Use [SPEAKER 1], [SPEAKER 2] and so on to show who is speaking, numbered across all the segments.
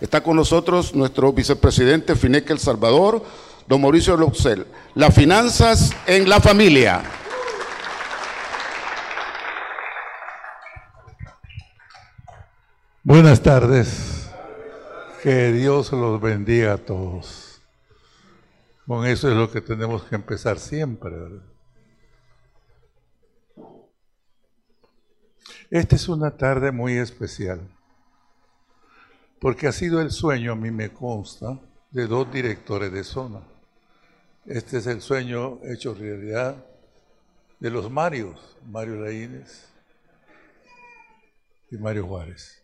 [SPEAKER 1] Está con nosotros nuestro vicepresidente Fineque El Salvador, don Mauricio Luxel. Las finanzas en la familia.
[SPEAKER 2] Buenas tardes. Que Dios los bendiga a todos. Con eso es lo que tenemos que empezar siempre. Esta es una tarde muy especial, porque ha sido el sueño, a mí me consta, de dos directores de zona. Este es el sueño hecho realidad de los Marios, Mario Laínez y Mario Juárez.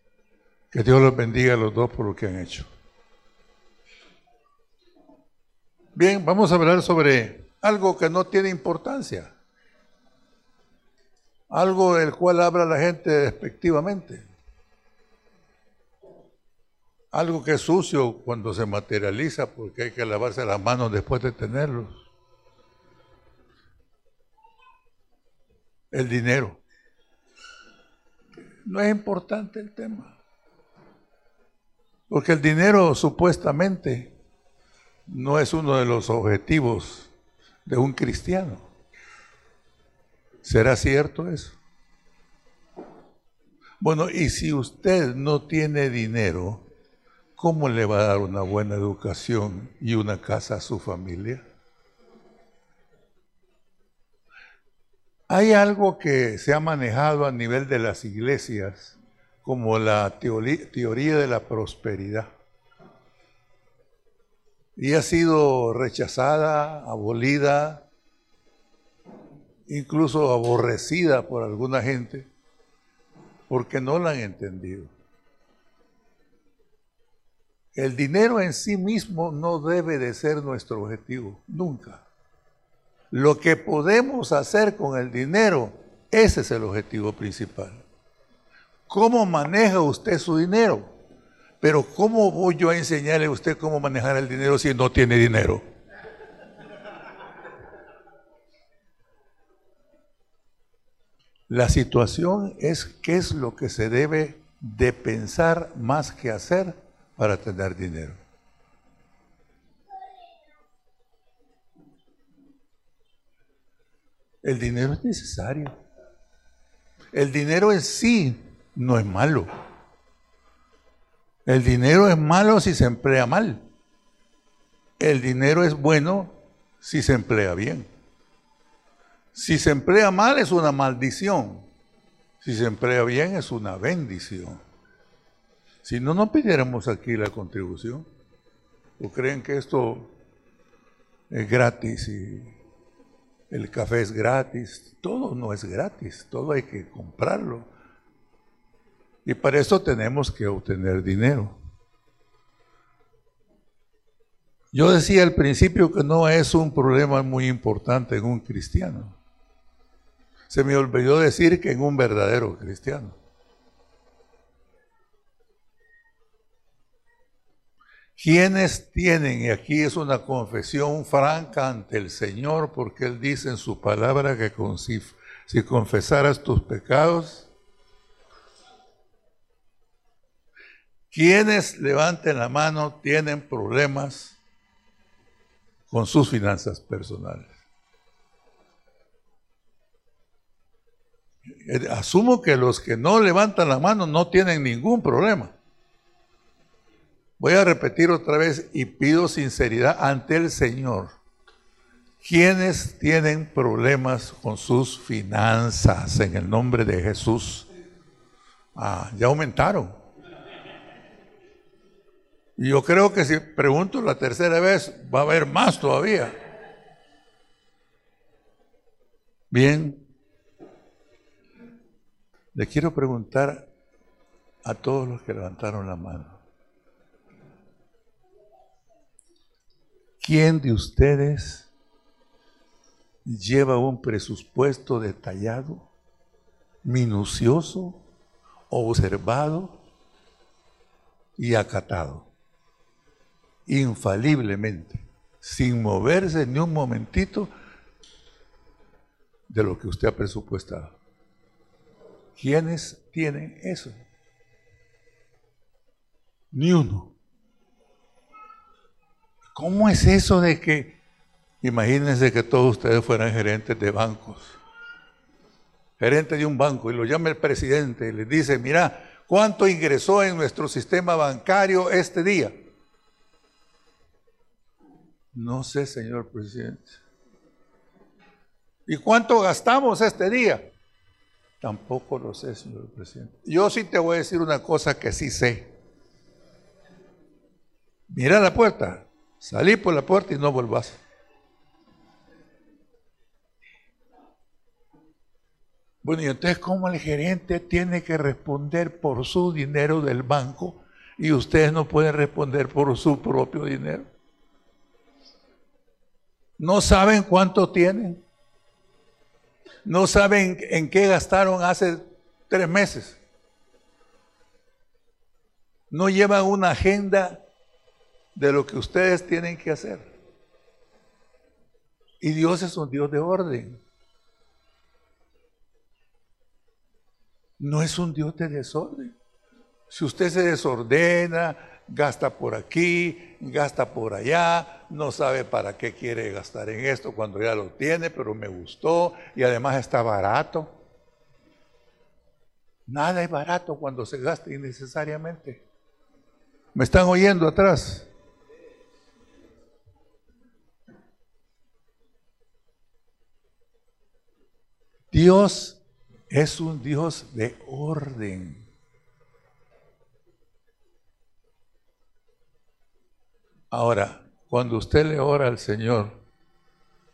[SPEAKER 2] Que Dios los bendiga a los dos por lo que han hecho. Bien, vamos a hablar sobre algo que no tiene importancia. Algo del cual habla la gente despectivamente. Algo que es sucio cuando se materializa porque hay que lavarse las manos después de tenerlos. El dinero. No es importante el tema. Porque el dinero supuestamente no es uno de los objetivos de un cristiano. ¿Será cierto eso? Bueno, y si usted no tiene dinero, ¿cómo le va a dar una buena educación y una casa a su familia? Hay algo que se ha manejado a nivel de las iglesias como la teoría de la prosperidad y ha sido rechazada, abolida, incluso aborrecida por alguna gente, porque no la han entendido. El dinero en sí mismo no debe de ser nuestro objetivo, nunca. Lo que podemos hacer con el dinero, ese es el objetivo principal. ¿Cómo maneja usted su dinero? Pero ¿cómo voy yo a enseñarle a usted cómo manejar el dinero si no tiene dinero? La situación es qué es lo que se debe de pensar más que hacer para tener dinero. El dinero es necesario. El dinero en sí no es malo. El dinero es malo si se emplea mal. El dinero es bueno si se emplea bien. Si se emplea mal es una maldición. Si se emplea bien es una bendición. Si no, no pidiéramos aquí la contribución. ¿O creen que esto es gratis y el café es gratis? Todo no es gratis, todo hay que comprarlo. Y para eso tenemos que obtener dinero. Yo decía al principio que no es un problema muy importante en un cristiano. Se me olvidó decir que en un verdadero cristiano. ¿Quiénes tienen, y aquí es una confesión franca ante el Señor, porque Él dice en su palabra que si confesaras tus pecados, quienes levanten la mano tienen problemas con sus finanzas personales. Eh, asumo que los que no levantan la mano no tienen ningún problema. Voy a repetir otra vez y pido sinceridad ante el Señor. Quienes tienen problemas con sus finanzas en el nombre de Jesús? Ah, ya aumentaron. Y yo creo que si pregunto la tercera vez, va a haber más todavía. Bien, le quiero preguntar a todos los que levantaron la mano. ¿Quién de ustedes lleva un presupuesto detallado, minucioso, observado y acatado? infaliblemente, sin moverse ni un momentito de lo que usted ha presupuestado. ¿Quiénes tienen eso? Ni uno. ¿Cómo es eso de que, imagínense que todos ustedes fueran gerentes de bancos, gerente de un banco, y lo llama el presidente y les dice, mira, ¿cuánto ingresó en nuestro sistema bancario este día? No sé, señor presidente. ¿Y cuánto gastamos este día? Tampoco lo sé, señor presidente. Yo sí te voy a decir una cosa que sí sé. Mira la puerta, salí por la puerta y no volvás. Bueno, y entonces, ¿cómo el gerente tiene que responder por su dinero del banco y ustedes no pueden responder por su propio dinero? ¿No saben cuánto tienen? ¿No saben en qué gastaron hace tres meses? ¿No llevan una agenda de lo que ustedes tienen que hacer? Y Dios es un Dios de orden. No es un Dios de desorden. Si usted se desordena, gasta por aquí, gasta por allá, no sabe para qué quiere gastar en esto cuando ya lo tiene, pero me gustó y además está barato. Nada es barato cuando se gasta innecesariamente. ¿Me están oyendo atrás? Dios es un Dios de orden. Ahora, cuando usted le ora al Señor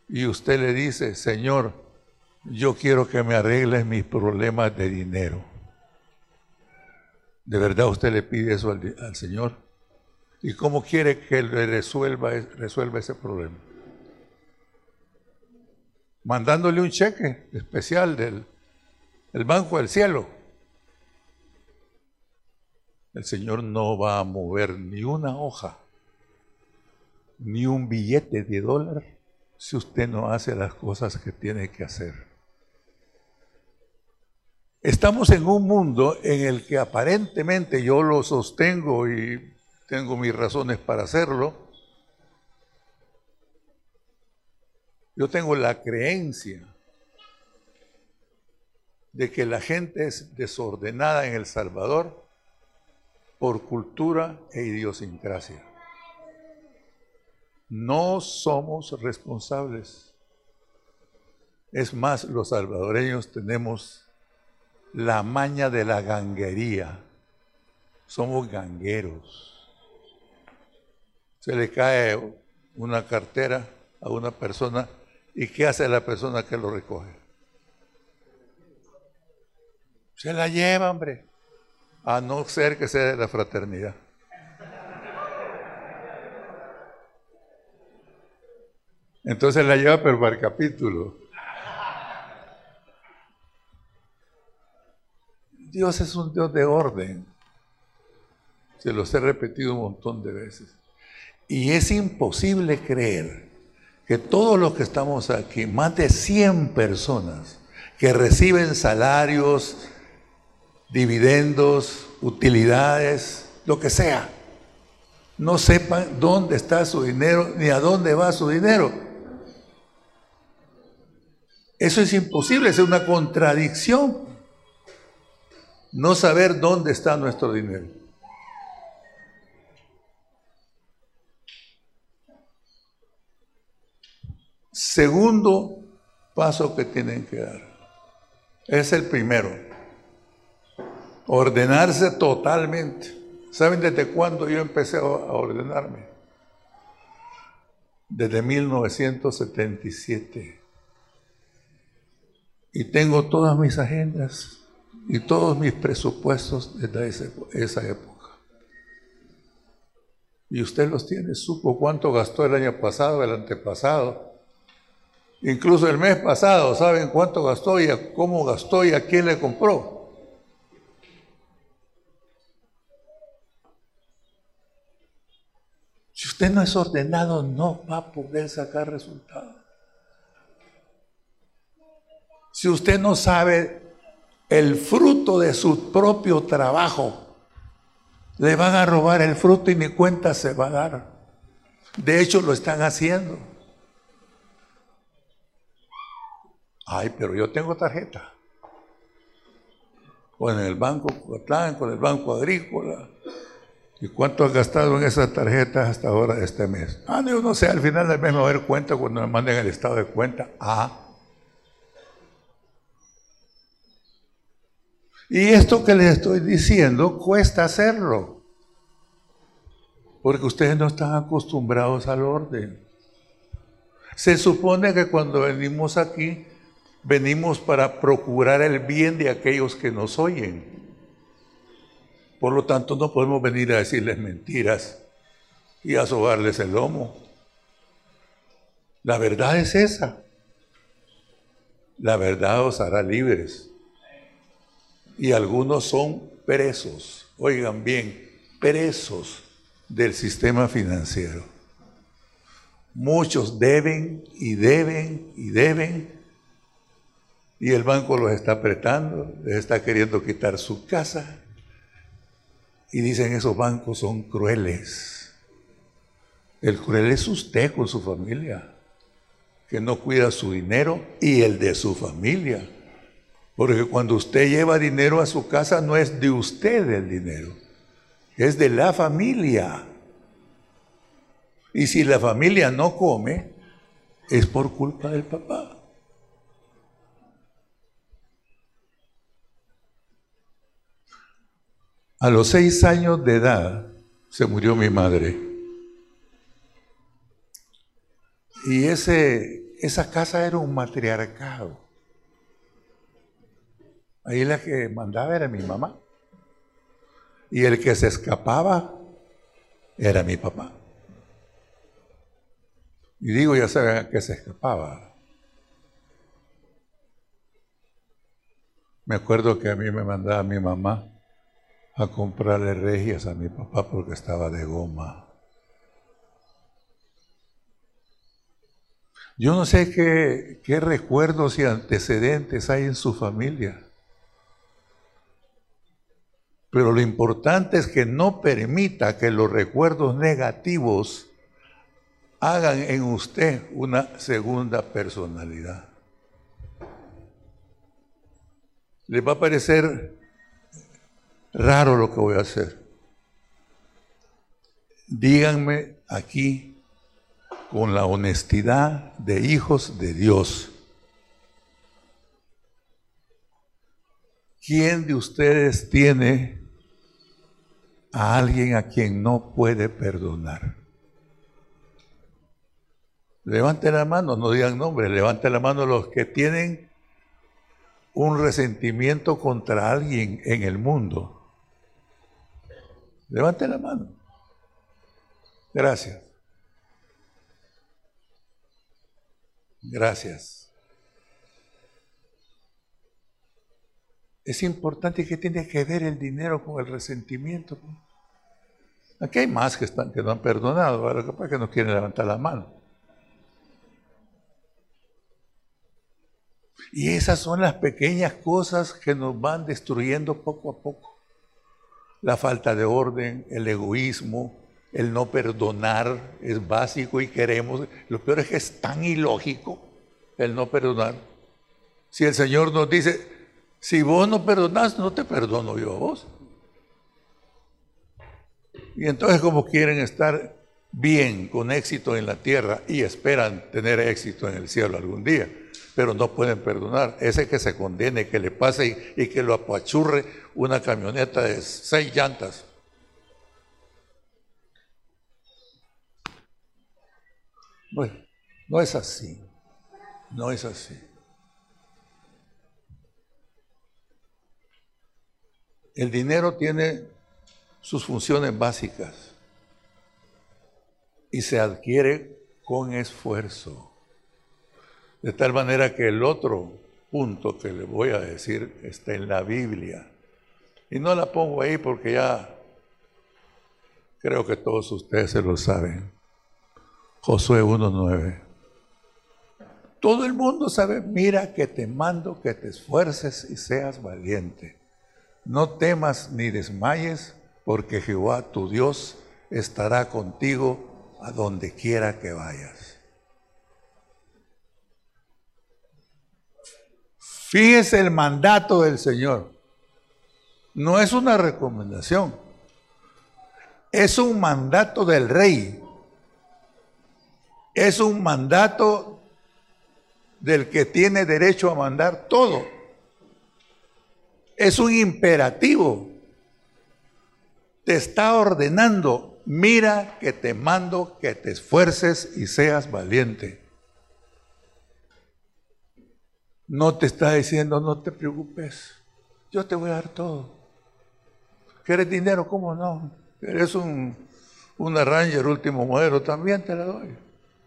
[SPEAKER 2] y usted le dice, Señor, yo quiero que me arregles mis problemas de dinero. ¿De verdad usted le pide eso al, Señor? ¿Y cómo quiere que le resuelva, resuelva ese problema? Mandándole un cheque especial del el Banco del Cielo. El Señor no va a mover ni una hoja ni un billete de dólar si usted no hace las cosas que tiene que hacer. Estamos en un mundo en el que aparentemente yo lo sostengo y tengo mis razones para hacerlo. Yo tengo la creencia de que la gente es desordenada en El Salvador por cultura e idiosincrasia. No somos responsables. Es más, los salvadoreños tenemos la maña de la ganguería. Somos gangueros. Se le cae una cartera a una persona y ¿qué hace la persona que lo recoge? Se la lleva, hombre, a no ser que sea de la fraternidad. Entonces la lleva pero para el capítulo. Dios es un Dios de orden. Se los he repetido un montón de veces. Y es imposible creer que todos los que estamos aquí, más de 100 personas que reciben salarios, dividendos, utilidades, lo que sea, no sepan dónde está su dinero ni a dónde va su dinero. Eso es imposible, es una contradicción. No saber dónde está nuestro dinero. Segundo paso que tienen que dar. Es el primero. Ordenarse totalmente. ¿Saben desde cuándo yo empecé a ordenarme? Desde 1977 y tengo todas mis agendas y todos mis presupuestos desde esa época. Y usted los tiene, supo cuánto gastó el año pasado, el antepasado, incluso el mes pasado, saben cuánto gastó y cómo gastó y a quién le compró. Si usted no es ordenado, no va a poder sacar resultados. Si usted no sabe el fruto de su propio trabajo, le van a robar el fruto y ni cuenta se va a dar. De hecho, lo están haciendo. Ay, pero yo tengo tarjeta. Con el banco con el banco agrícola. ¿Y cuánto has gastado en esas tarjetas hasta ahora de este mes? Ah, no, no sé, al final del mes me voy a dar cuenta cuando me manden el estado de cuenta. Ah. Y esto que les estoy diciendo cuesta hacerlo. Porque ustedes no están acostumbrados al orden. Se supone que cuando venimos aquí venimos para procurar el bien de aquellos que nos oyen. Por lo tanto, no podemos venir a decirles mentiras y a sobarles el lomo. La verdad es esa. La verdad os hará libres. Y algunos son presos, oigan bien, presos del sistema financiero. Muchos deben y deben y deben y el banco los está apretando, les está queriendo quitar su casa. Y dicen esos bancos son crueles. El cruel es usted con su familia, que no cuida su dinero y el de su familia. Porque cuando usted lleva dinero a su casa no es de usted el dinero, es de la familia. Y si la familia no come, es por culpa del papá. A los seis años de edad se murió mi madre. Y ese, esa casa era un matriarcado. Ahí la que mandaba era mi mamá. Y el que se escapaba era mi papá. Y digo, ya saben a qué se escapaba. Me acuerdo que a mí me mandaba mi mamá a comprarle regias a mi papá porque estaba de goma. Yo no sé qué, qué recuerdos y antecedentes hay en su familia. Pero lo importante es que no permita que los recuerdos negativos hagan en usted una segunda personalidad. Le va a parecer raro lo que voy a hacer. Díganme aquí con la honestidad de hijos de Dios. ¿Quién de ustedes tiene a alguien a quien no puede perdonar? Levante la mano, no digan nombre, levante la mano los que tienen un resentimiento contra alguien en el mundo. Levante la mano. Gracias. Gracias. Es importante que tiene que ver el dinero con el resentimiento. Aquí hay más que, están, que no han perdonado, pasa es que no quieren levantar la mano. Y esas son las pequeñas cosas que nos van destruyendo poco a poco la falta de orden, el egoísmo, el no perdonar es básico y queremos. Lo peor es que es tan ilógico el no perdonar. Si el Señor nos dice, si vos no perdonás, no te perdono yo a vos. Y entonces como quieren estar bien, con éxito en la tierra y esperan tener éxito en el cielo algún día pero no pueden perdonar. Ese que se condene, que le pase y, que lo apachurre una camioneta de seis llantas. Bueno, no es así, no es así. El dinero tiene sus funciones básicas y se adquiere con esfuerzo. De tal manera que el otro punto que le voy a decir está en la Biblia. Y no la pongo ahí porque ya creo que todos ustedes se lo saben. Josué 1.9. Todo el mundo sabe, mira que te mando que te esfuerces y seas valiente. No temas ni desmayes, porque Jehová tu Dios estará contigo a donde quiera que vayas. Fíjese el mandato del Señor. No es una recomendación. Es un mandato del rey. Es un mandato del que tiene derecho a mandar todo. Es un imperativo. Te está ordenando, mira que te mando que te esfuerces y seas valiente. No te está diciendo, no te preocupes, yo te voy a dar todo. ¿Quieres dinero? ¿Cómo no? ¿Eres un, una Ranger último modelo? También te la doy.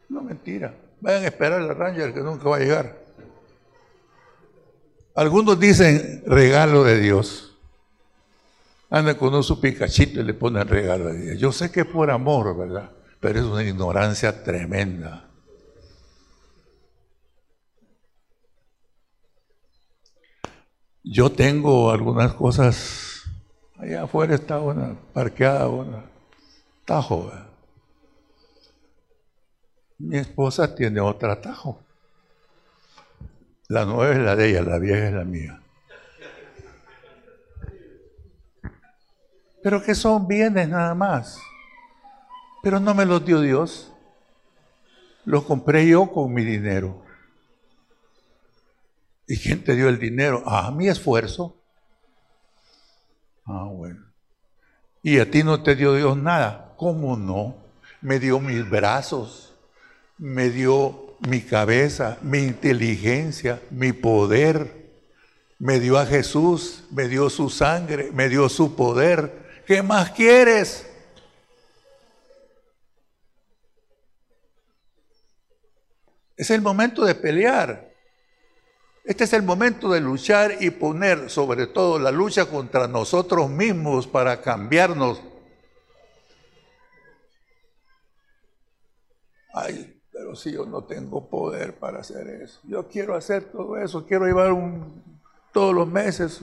[SPEAKER 2] No, mentira. Vayan a esperar la Ranger que nunca va a llegar. Algunos dicen regalo de Dios. Anda con un su picachito y le ponen regalo de Dios. Yo sé que es por amor, ¿verdad? Pero es una ignorancia tremenda. Yo tengo algunas cosas, allá afuera está una parqueada, una tajo. Mi esposa tiene otra tajo. La nueva es la de ella, la vieja es la mía. Pero que son bienes nada más. Pero no me los dio Dios. Los compré yo con mi dinero. ¿Y quién te dio el dinero? Ah, mi esfuerzo. Ah, bueno. ¿Y a ti no te dio Dios nada? ¿Cómo no? Me dio mis brazos, me dio mi cabeza, mi inteligencia, mi poder. Me dio a Jesús, me dio su sangre, me dio su poder. ¿Qué más quieres? Es el momento de pelear. Este es el momento de luchar y poner sobre todo la lucha contra nosotros mismos para cambiarnos. Ay, pero si yo no tengo poder para hacer eso. Yo quiero hacer todo eso, quiero llevar todos los meses,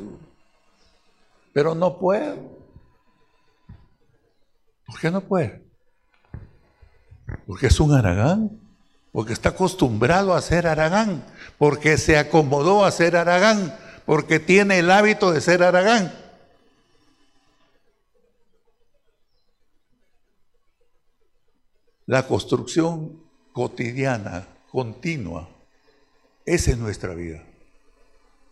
[SPEAKER 2] pero no puedo. ¿Por qué no puede? Porque es un aragán porque está acostumbrado a ser Aragán, porque se acomodó a ser Aragán, porque tiene el hábito de ser Aragán. La construcción cotidiana, continua, esa es nuestra vida.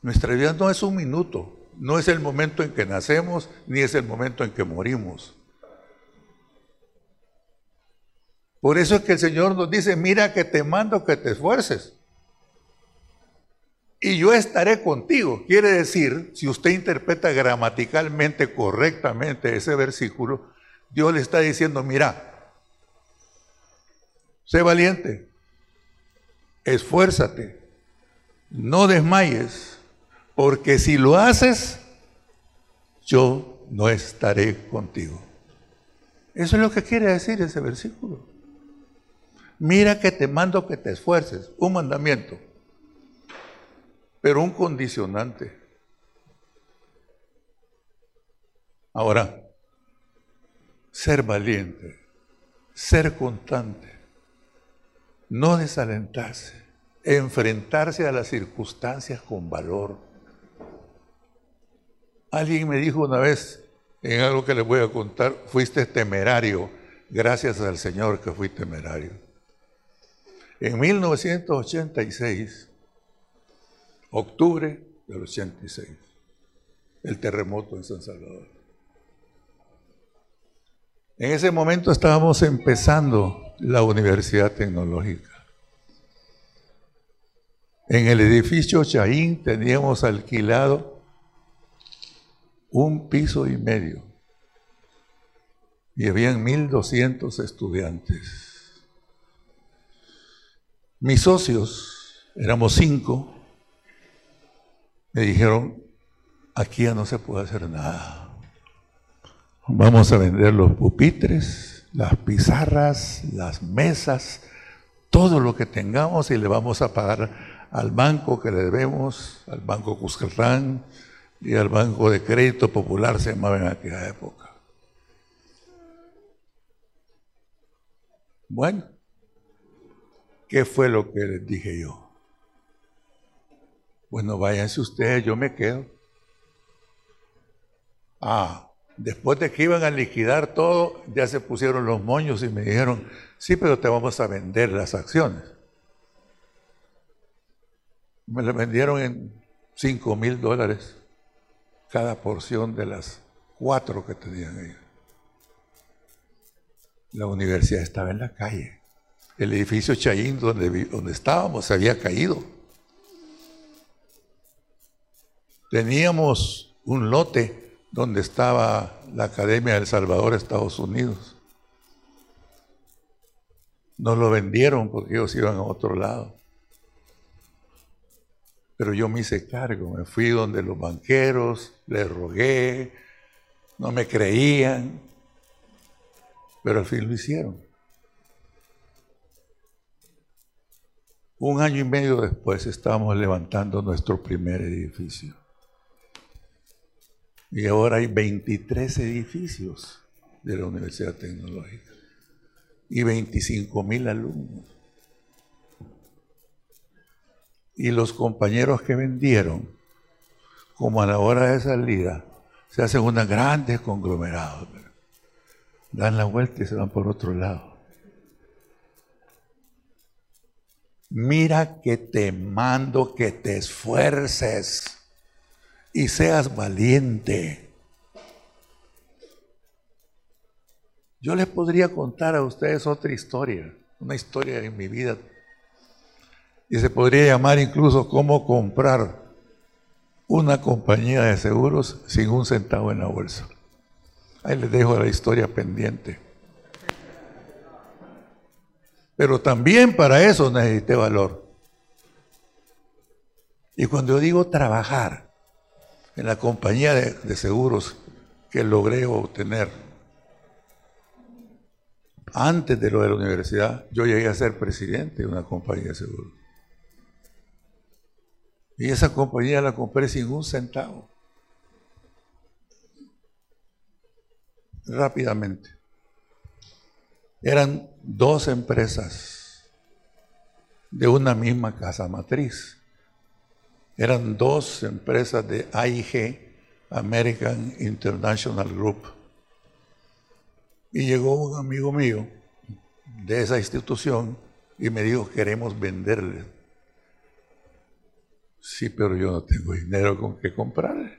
[SPEAKER 2] Nuestra vida no es un minuto, no es el momento en que nacemos, ni es el momento en que morimos. Por eso es que el Señor nos dice, mira que te mando que te esfuerces. Y yo estaré contigo. Quiere decir, si usted interpreta gramaticalmente correctamente ese versículo, Dios le está diciendo, mira, sé valiente, esfuérzate, no desmayes, porque si lo haces, yo no estaré contigo. Eso es lo que quiere decir ese versículo. Mira que te mando que te esfuerces, un mandamiento, pero un condicionante. Ahora, ser valiente, ser constante, no desalentarse, enfrentarse a las circunstancias con valor. Alguien me dijo una vez, en algo que les voy a contar, fuiste temerario, gracias al Señor que fui temerario. En 1986, octubre del 86, el terremoto en San Salvador. En ese momento estábamos empezando la Universidad Tecnológica. En el edificio Chaín teníamos alquilado un piso y medio y habían 1.200 estudiantes. Mis socios, éramos cinco, me dijeron, aquí ya no se puede hacer nada. Vamos a vender los pupitres, las pizarras, las mesas, todo lo que tengamos y le vamos a pagar al banco que le debemos, al Banco Cuscatlán y al Banco de Crédito Popular, se llamaba en aquella época. Bueno, ¿qué fue lo que les dije yo? Bueno, váyanse ustedes, yo me quedo. Ah, después de que iban a liquidar todo, ya se pusieron los moños y me dijeron, sí, pero te vamos a vender las acciones. Me las vendieron en 5 mil dólares cada porción de las cuatro que tenían ahí. La universidad estaba en la calle. El edificio Chayín donde, donde estábamos se había caído. Teníamos un lote donde estaba la Academia del Salvador, Estados Unidos. Nos lo vendieron porque ellos iban a otro lado. Pero yo me hice cargo, me fui donde los banqueros, les rogué, no me creían, pero al fin lo hicieron. Un año y medio después estábamos levantando nuestro primer edificio. Y ahora hay 23 edificios de la Universidad Tecnológica y 25 mil alumnos. Y los compañeros que vendieron, como a la hora de salida, se hacen unos grandes conglomerados. Dan la vuelta y se van por otro lado. Mira que te mando que te esfuerces y seas valiente. Yo les podría contar a ustedes otra historia, una historia de mi vida. Y se podría llamar incluso cómo comprar una compañía de seguros sin un centavo en la bolsa. Ahí les dejo la historia pendiente. Pero también para eso necesité valor. Y cuando yo digo trabajar, en la compañía de, seguros que logré obtener. Antes de lo de la universidad, yo llegué a ser presidente de una compañía de seguros. Y esa compañía la compré sin un centavo. Rápidamente. Eran dos empresas de una misma casa matriz. Eran dos empresas de AIG, American International Group. Y llegó un amigo mío de esa institución y me dijo, queremos venderle. Sí, pero yo no tengo dinero con qué comprarle.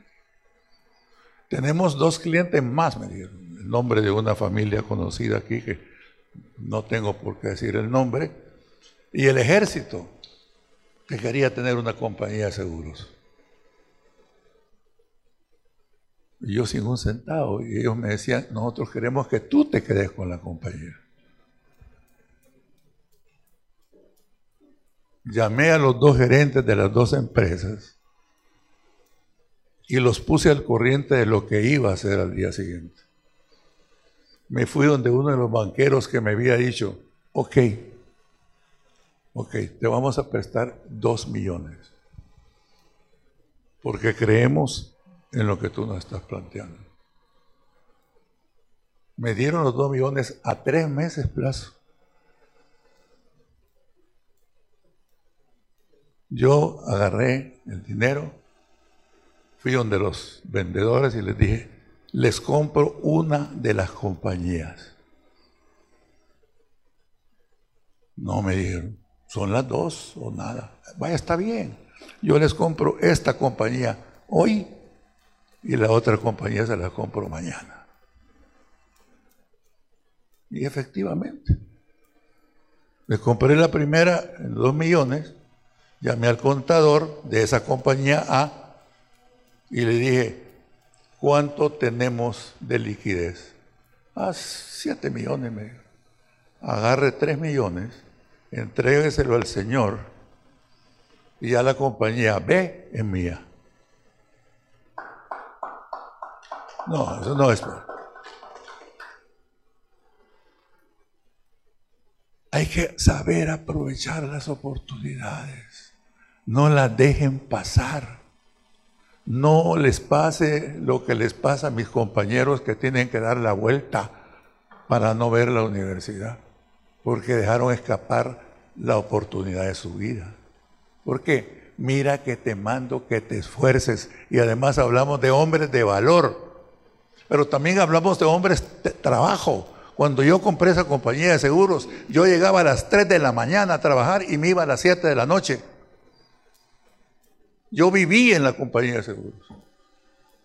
[SPEAKER 2] Tenemos dos clientes más, me dijeron. El nombre de una familia conocida aquí que no tengo por qué decir el nombre. Y el ejército que quería tener una compañía de seguros. Y yo sin un centavo. Y ellos me decían, nosotros queremos que tú te quedes con la compañía. Llamé a los dos gerentes de las dos empresas y los puse al corriente de lo que iba a hacer al día siguiente. Me fui donde uno de los banqueros que me había dicho, ok, ok, te vamos a prestar dos millones, porque creemos en lo que tú nos estás planteando. Me dieron los dos millones a tres meses plazo. Yo agarré el dinero, fui donde los vendedores y les dije, les compro una de las compañías. No me dijeron, son las dos o nada. Vaya, está bien. Yo les compro esta compañía hoy y la otra compañía se la compro mañana. Y efectivamente, les compré la primera en dos millones, llamé al contador de esa compañía A y le dije, ¿cuánto tenemos de liquidez? Ah, siete millones, me Agarre tres millones entrégueselo al Señor y ya la compañía B es mía. No, eso no es. Hay que saber aprovechar las oportunidades. No las dejen pasar. No les pase lo que les pasa a mis compañeros que tienen que dar la vuelta para no ver la universidad. porque dejaron escapar la oportunidad de su vida. ¿Por qué? Mira que te mando que te esfuerces. Y además hablamos de hombres de valor. Pero también hablamos de hombres de trabajo. Cuando yo compré esa compañía de seguros, yo llegaba a las 3 de la mañana a trabajar y me iba a las 7 de la noche. Yo viví en la compañía de seguros.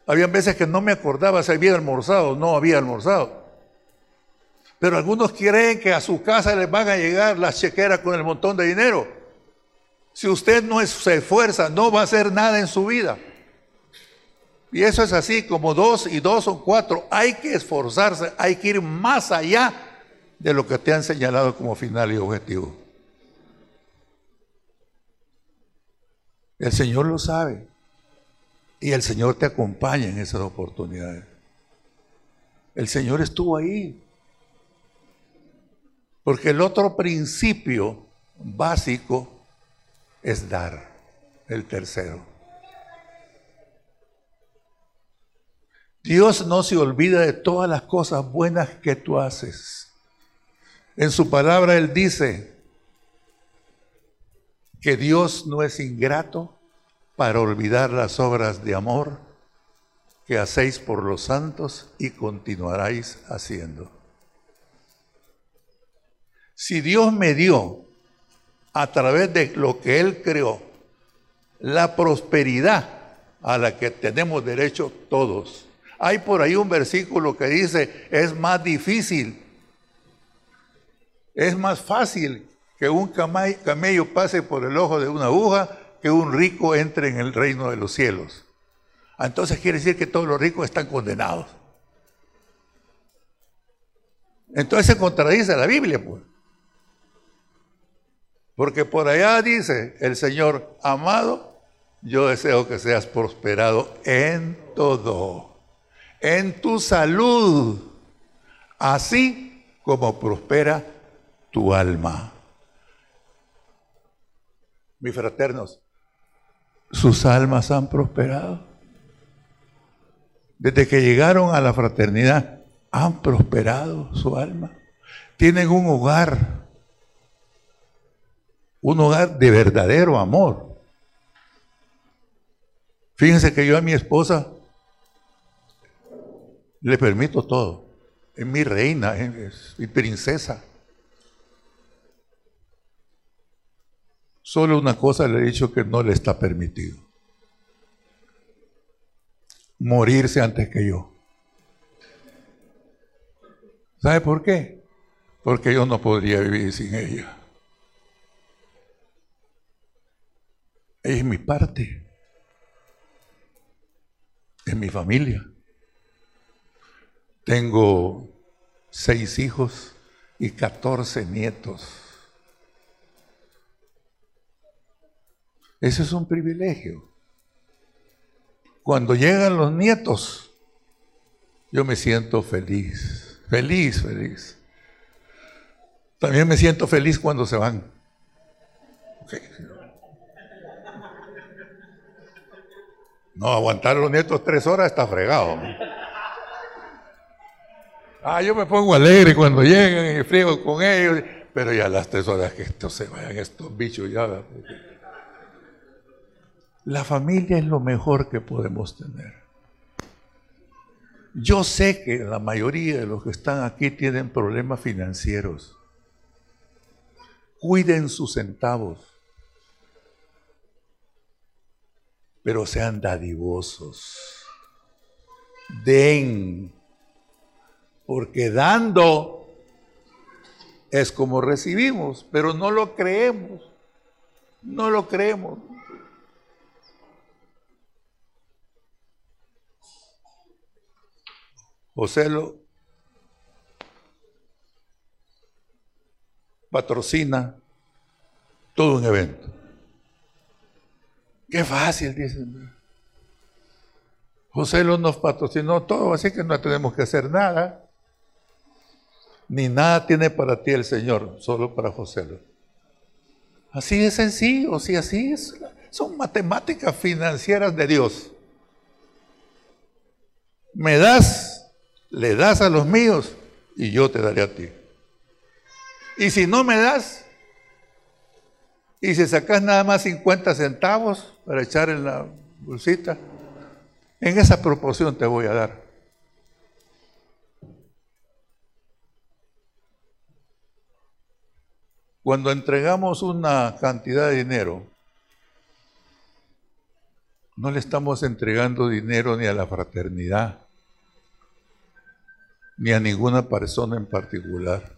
[SPEAKER 2] Había veces que no me acordaba si había almorzado o no había almorzado. Pero algunos creen que a su casa les van a llegar las chequeras con el montón de dinero. Si usted no se esfuerza, no va a hacer nada en su vida. Y eso es así, como dos y dos son cuatro. Hay que esforzarse, hay que ir más allá de lo que te han señalado como final y objetivo. El Señor lo sabe. Y el Señor te acompaña en esas oportunidades. El Señor estuvo ahí. Porque el otro principio básico es dar, el tercero. Dios no se olvida de todas las cosas buenas que tú haces. En su palabra Él dice que Dios no es ingrato para olvidar las obras de amor que hacéis por los santos y continuaréis haciendo. Si Dios me dio a través de lo que Él creó la prosperidad a la que tenemos derecho todos. Hay por ahí un versículo que dice, es más difícil, es más fácil que un camello pase por el ojo de una aguja que un rico entre en el reino de los cielos. Entonces quiere decir que todos los ricos están condenados. Entonces se contradice la Biblia, pues. Porque por allá dice el Señor, amado, yo deseo que seas prosperado en todo, en tu salud, así como prospera tu alma. Mis fraternos, sus almas han prosperado. Desde que llegaron a la fraternidad, han prosperado su alma. Tienen un hogar, un hogar de verdadero amor. Fíjense que yo a mi esposa le permito todo. Es mi reina, es mi princesa. Solo una cosa le he dicho que no le está permitido. Morirse antes que yo. ¿Sabe por qué? Porque yo no podría vivir sin ella. Es mi parte. Es mi familia. Tengo seis hijos y catorce nietos. Ese es un privilegio. Cuando llegan los nietos, yo me siento feliz, feliz, feliz. También me siento feliz cuando se van. No, aguantar los nietos tres horas está fregado. Ah, yo me pongo alegre cuando llegan y friego con ellos, pero ya las tres horas que estos se vayan, estos bichos ya. La familia es lo mejor que podemos tener. Yo sé que la mayoría de los que están aquí tienen problemas financieros. Cuiden sus centavos, pero sean dadivosos. Den, porque dando es como recibimos, pero no lo creemos. No lo creemos. José lo patrocina todo un evento. Qué fácil, dicen. José lo nos patrocinó todo, así que no tenemos que hacer nada. Ni nada tiene para ti el Señor, solo para José. Así es sencillo, sí, así es. Son matemáticas financieras de Dios. Me das le das a los míos y yo te daré a ti. Y si no me das, y si sacas nada más 50 centavos para echar en la bolsita, en esa proporción te voy a dar. Cuando entregamos una cantidad de dinero, no le estamos entregando dinero ni a la fraternidad, ni a ninguna persona en particular.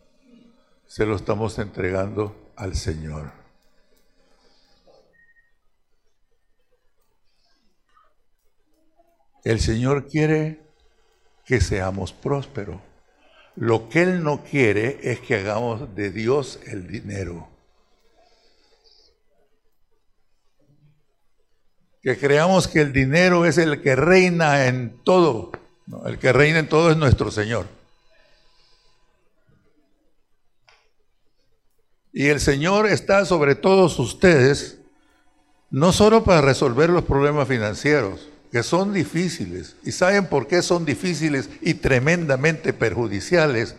[SPEAKER 2] Se lo estamos entregando al Señor. El Señor quiere que seamos prósperos. Lo que Él no quiere es que hagamos de Dios el dinero. Que creamos que el dinero es el que reina en todo. El que reina en todo es nuestro Señor. Y el Señor está sobre todos ustedes, no solo para resolver los problemas financieros, que son difíciles. ¿Y saben por qué son difíciles y tremendamente perjudiciales?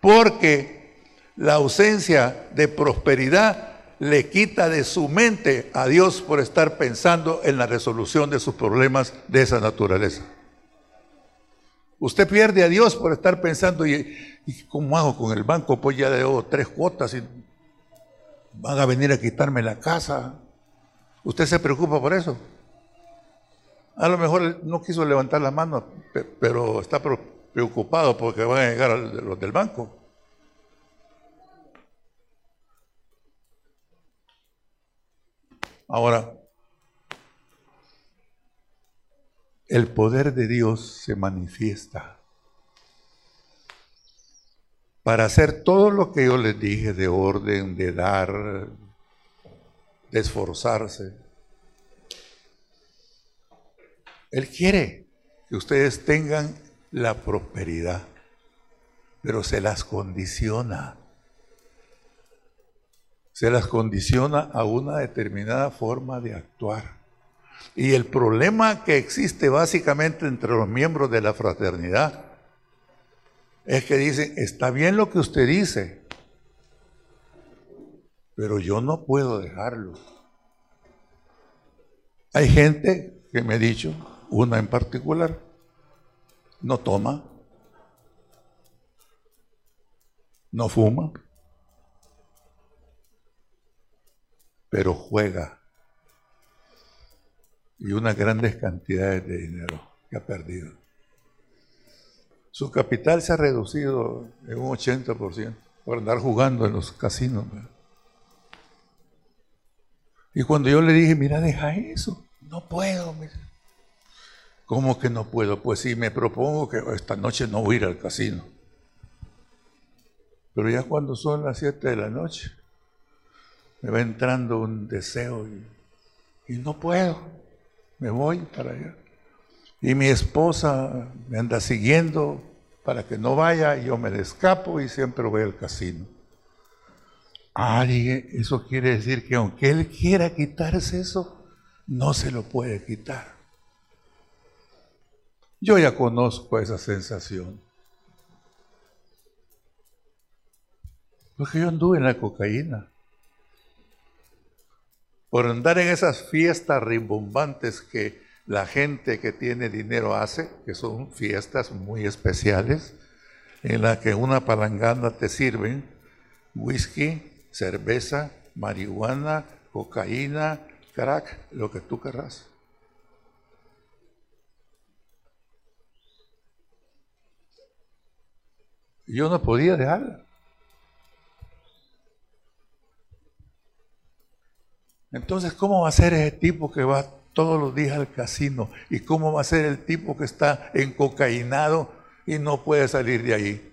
[SPEAKER 2] Porque la ausencia de prosperidad le quita de su mente a Dios por estar pensando en la resolución de sus problemas de esa naturaleza. Usted pierde a Dios por estar pensando, ¿y, cómo hago con el banco? Pues ya debo tres cuotas y van a venir a quitarme la casa. ¿Usted se preocupa por eso? A lo mejor no quiso levantar la mano, pero está preocupado porque van a llegar los del banco. Ahora, el poder de Dios se manifiesta para hacer todo lo que yo les dije de orden, de dar, de esforzarse. Él quiere que ustedes tengan la prosperidad, pero se las condiciona. Se las condiciona a una determinada forma de actuar. Y el problema que existe básicamente entre los miembros de la fraternidad es que dicen, está bien lo que usted dice, pero yo no puedo dejarlo. Hay gente que me ha dicho, una en particular, no toma, no fuma, pero juega. Y unas grandes cantidades de dinero que ha perdido. Su capital se ha reducido en un 80% por andar jugando en los casinos. Y cuando yo le dije, mira, deja eso, no puedo. ¿Cómo que no puedo? Pues sí, me propongo que esta noche no voy ir al casino. Pero ya cuando son las 7 de la noche, me va entrando un deseo y, no puedo. Me voy para allá. Y mi esposa me anda siguiendo para que no vaya, y yo me escapo y siempre voy al casino. Ah, eso quiere decir que aunque él quiera quitarse eso, no se lo puede quitar. Yo ya conozco esa sensación. Porque yo anduve en la cocaína. Por andar en esas fiestas rimbombantes que la gente que tiene dinero hace, que son fiestas muy especiales, en las que una palangana te sirven whisky, cerveza, marihuana, cocaína, crack, lo que tú querrás. Yo no podía dejarla. Entonces, ¿cómo va a ser ese tipo que va todos los días al casino? ¿Y cómo va a ser el tipo que está encocainado y no puede salir de ahí?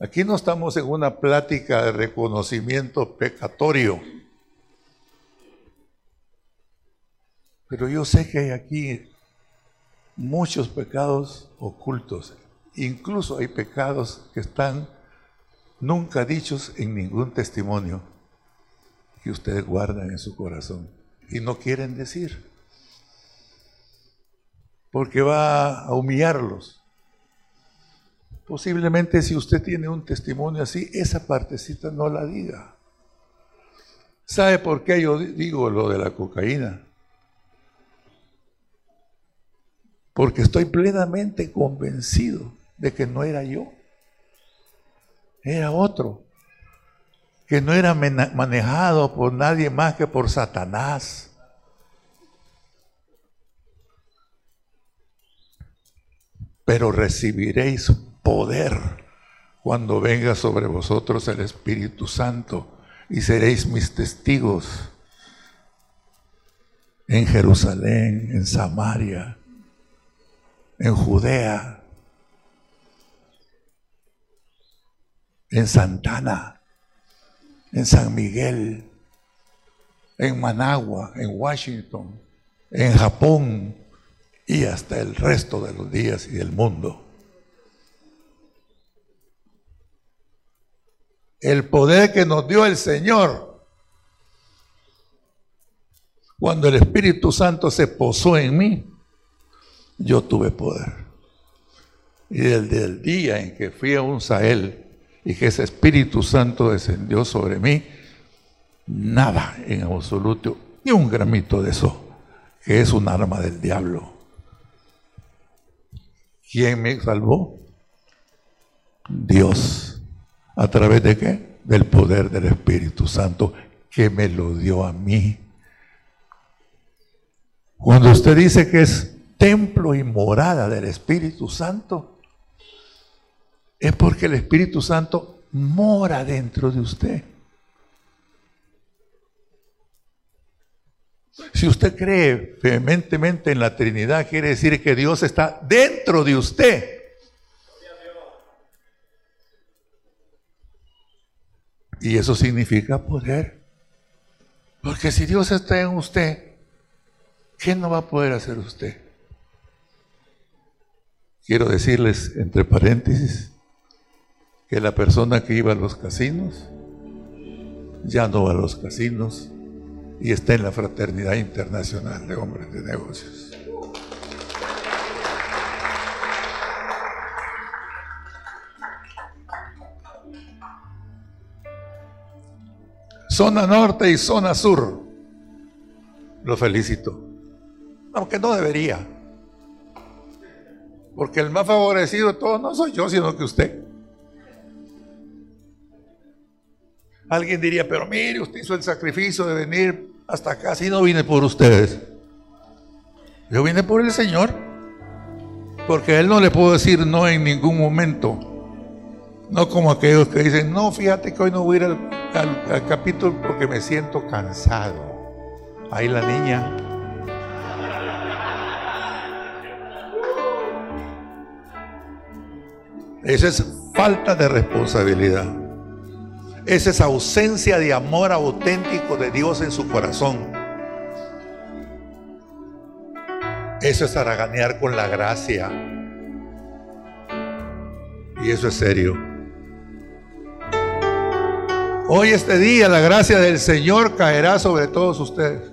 [SPEAKER 2] Aquí no estamos en una plática de reconocimiento pecatorio. Pero yo sé que hay aquí muchos pecados ocultos Incluso hay pecados que están nunca dichos en ningún testimonio que ustedes guardan en su corazón y no quieren decir. Porque va a humillarlos. Posiblemente si usted tiene un testimonio así, esa partecita no la diga. ¿Sabe por qué yo digo lo de la cocaína? Porque estoy plenamente convencido de que no era yo, era otro, que no era manejado por nadie más que por Satanás. Pero recibiréis poder cuando venga sobre vosotros el Espíritu Santo y seréis mis testigos en Jerusalén, en Samaria, en Judea, en Santana, en San Miguel, en Managua, en Washington, en Japón y hasta el resto de los días y del mundo. El poder que nos dio el Señor cuando el Espíritu Santo se posó en mí, yo tuve poder. Y desde el día en que fui a un Sahel y que ese Espíritu Santo descendió sobre mí, nada en absoluto, ni un gramito de eso, que es un arma del diablo. ¿Quién me salvó? Dios. ¿A través de qué? Del poder del Espíritu Santo que me lo dio a mí. Cuando usted dice que es templo y morada del Espíritu Santo, es porque el Espíritu Santo mora dentro de usted. Si usted cree vehementemente en la Trinidad, quiere decir que Dios está dentro de usted. Y eso significa poder. Porque si Dios está en usted, ¿qué no va a poder hacer usted? Quiero decirles, entre paréntesis, que la persona que iba a los casinos ya no va a los casinos y está en la Fraternidad Internacional de Hombres de Negocios. Zona norte y zona sur. Lo felicito. Aunque no debería. Porque el más favorecido de todos no soy yo, sino que usted. Alguien diría, pero mire, usted hizo el sacrificio de venir hasta acá, si no vine por ustedes. Yo vine por el Señor, porque a Él no le puedo decir no en ningún momento. No como aquellos que dicen, no, fíjate que hoy no voy a ir al, al capítulo porque me siento cansado. Ahí la niña. Esa es falta de responsabilidad es esa ausencia de amor auténtico de Dios en su corazón. Eso es haraganear con la gracia. Y eso es serio. Hoy este día la gracia del Señor caerá sobre todos ustedes.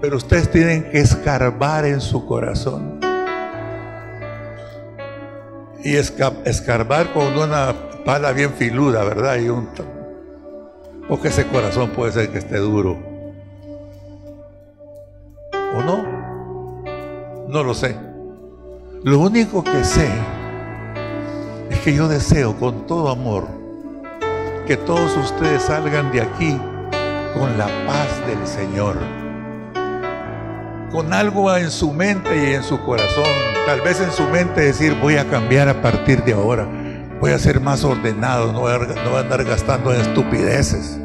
[SPEAKER 2] Pero ustedes tienen que escarbar en su corazón y escarbar con una pala bien filuda, ¿verdad? Y un, porque ese corazón puede ser que esté duro. ¿O no? No lo sé. Lo único que sé es que yo deseo con todo amor que todos ustedes salgan de aquí con la paz del Señor con algo en su mente y en su corazón. Tal vez en su mente decir, voy a cambiar a partir de ahora. Voy a ser más ordenado, no voy a, andar gastando en estupideces.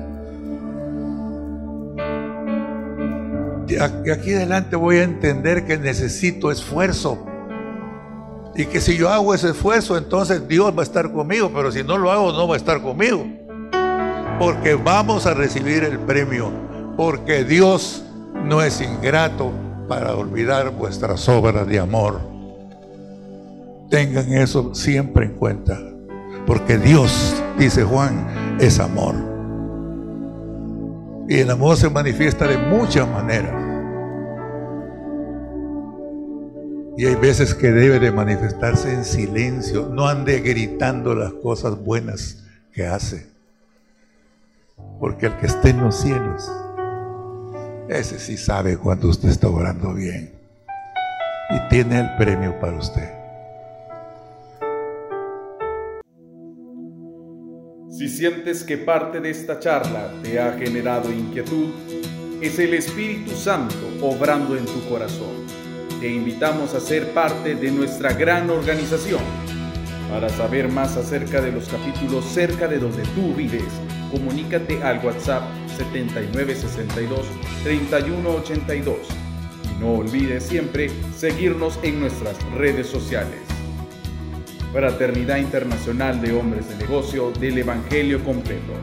[SPEAKER 2] De aquí adelante voy a entender que necesito esfuerzo. Y que si yo hago ese esfuerzo, entonces Dios va a estar conmigo. Pero si no lo hago, no va a estar conmigo. Porque vamos a recibir el premio. Porque Dios no es ingrato para olvidar vuestras obras de amor. Tengan eso siempre en cuenta, porque Dios, dice Juan, es amor. Y el amor se manifiesta de muchas maneras. Y hay veces que debe de manifestarse en silencio, no ande gritando las cosas buenas que hace. Porque el que esté en los cielos, ese sí sabe cuando usted está orando bien. Y tiene el premio para usted.
[SPEAKER 3] Si sientes que parte de esta charla te ha generado inquietud, es el Espíritu Santo obrando en tu corazón. Te invitamos a ser parte de nuestra gran organización. Para saber más acerca de los capítulos cerca de donde tú vives, comunícate al WhatsApp 7962-3182. Y no olvides siempre seguirnos en nuestras redes sociales. Fraternidad Internacional de Hombres de Negocio del Evangelio Completo.